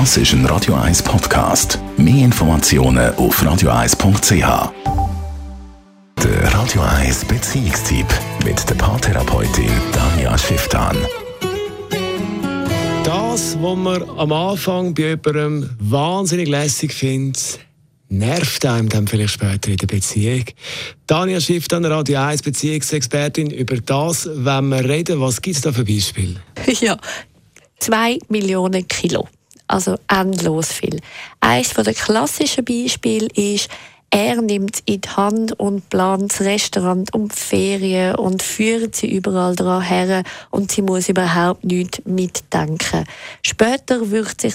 Das ist ein Radio 1 Podcast. Mehr Informationen auf radio1.ch. Der Radio 1 Beziehungstyp mit der Paartherapeutin Danja Schifftan. Das, was man am Anfang bei jemandem wahnsinnig lässig findet, nervt einem dann vielleicht später in der Beziehung. Daniel Schiff, dann Radio 1 Beziehungsexpertin. Über das wenn wir reden. Was gibt es da für Beispiele? Ja, zwei Millionen Kilo. Also endlos viel. Eines der klassischen Beispiele ist, er nimmt in die Hand und plant das Restaurant um die Ferien und führt sie überall dran her und sie muss überhaupt nicht mitdenken. Später wirkt sich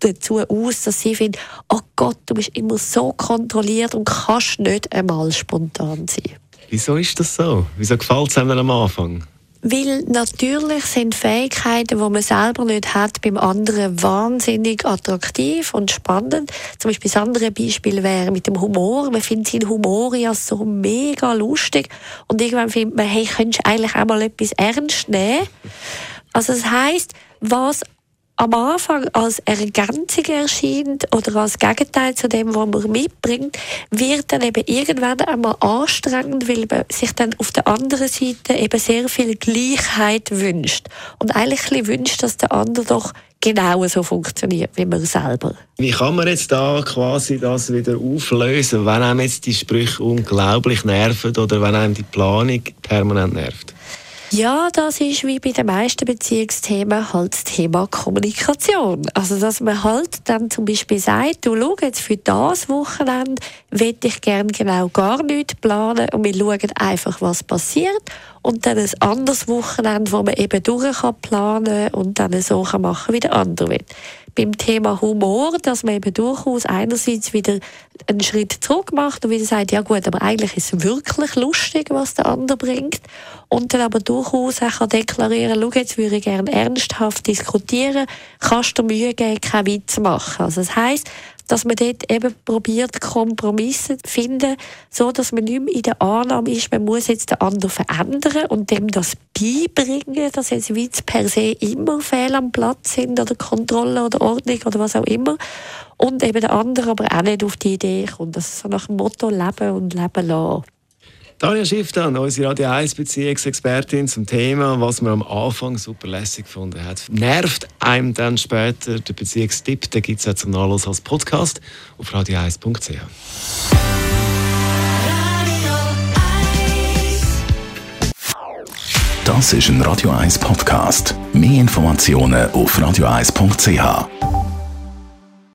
dazu aus, dass sie findet, oh Gott, du bist immer so kontrolliert und kannst nicht einmal spontan sein. Wieso ist das so? Wieso gefällt es einem am Anfang? Weil natürlich sind Fähigkeiten, die man selber nicht hat, beim anderen wahnsinnig attraktiv und spannend. Zum Beispiel das andere Beispiel wäre mit dem Humor. Man findet seinen Humor ja so mega lustig und irgendwann findet man, hey, könntest du eigentlich auch mal etwas ernst nehmen? Also das heißt, was am Anfang als Ergänzung erscheint oder als Gegenteil zu dem, was man mitbringt, wird dann eben irgendwann einmal anstrengend, weil man sich dann auf der anderen Seite eben sehr viel Gleichheit wünscht. Und eigentlich wünscht, dass der andere doch genau so funktioniert wie man selber. Wie kann man jetzt da quasi das wieder auflösen, wenn einem jetzt die Sprüche unglaublich nerven oder wenn einem die Planung permanent nervt? Ja, das ist wie bei den meisten Beziehungsthemen halt das Thema Kommunikation. Also, dass man halt dann zum Beispiel sagt, du schau jetzt für das Wochenende will ich gerne genau gar nichts planen und wir schauen einfach, was passiert und dann ein anderes Wochenende, wo man eben durch kann planen und dann so kann machen, wie der andere will beim Thema Humor, dass man eben durchaus einerseits wieder einen Schritt zurück macht und wieder sagt, ja gut, aber eigentlich ist es wirklich lustig, was der andere bringt. Und dann aber durchaus auch kann deklarieren, schau, jetzt würde ich gerne ernsthaft diskutieren, kannst du Mühe geben, keinen Witz machen. Also das heisst, dass man dort eben probiert, Kompromisse zu finden, so dass man nicht mehr in der Annahme ist, man muss jetzt den anderen verändern und dem das beibringen, dass jetzt Witz per se immer fehl am Platz sind oder Kontrolle oder Ordnung oder was auch immer. Und eben der andere aber auch nicht auf die Idee kommt. Das ist so nach dem Motto Leben und Leben lassen. Tanja Schiff dann, unsere Radio 1 Beziehungsexpertin zum Thema, was man am Anfang super lässig gefunden hat. Nervt einem dann später der Beziehungstipp, den gibt es auch zum Nachlass als Podcast auf radio1.ch. Das ist ein Radio 1 Podcast. Mehr Informationen auf radio1.ch.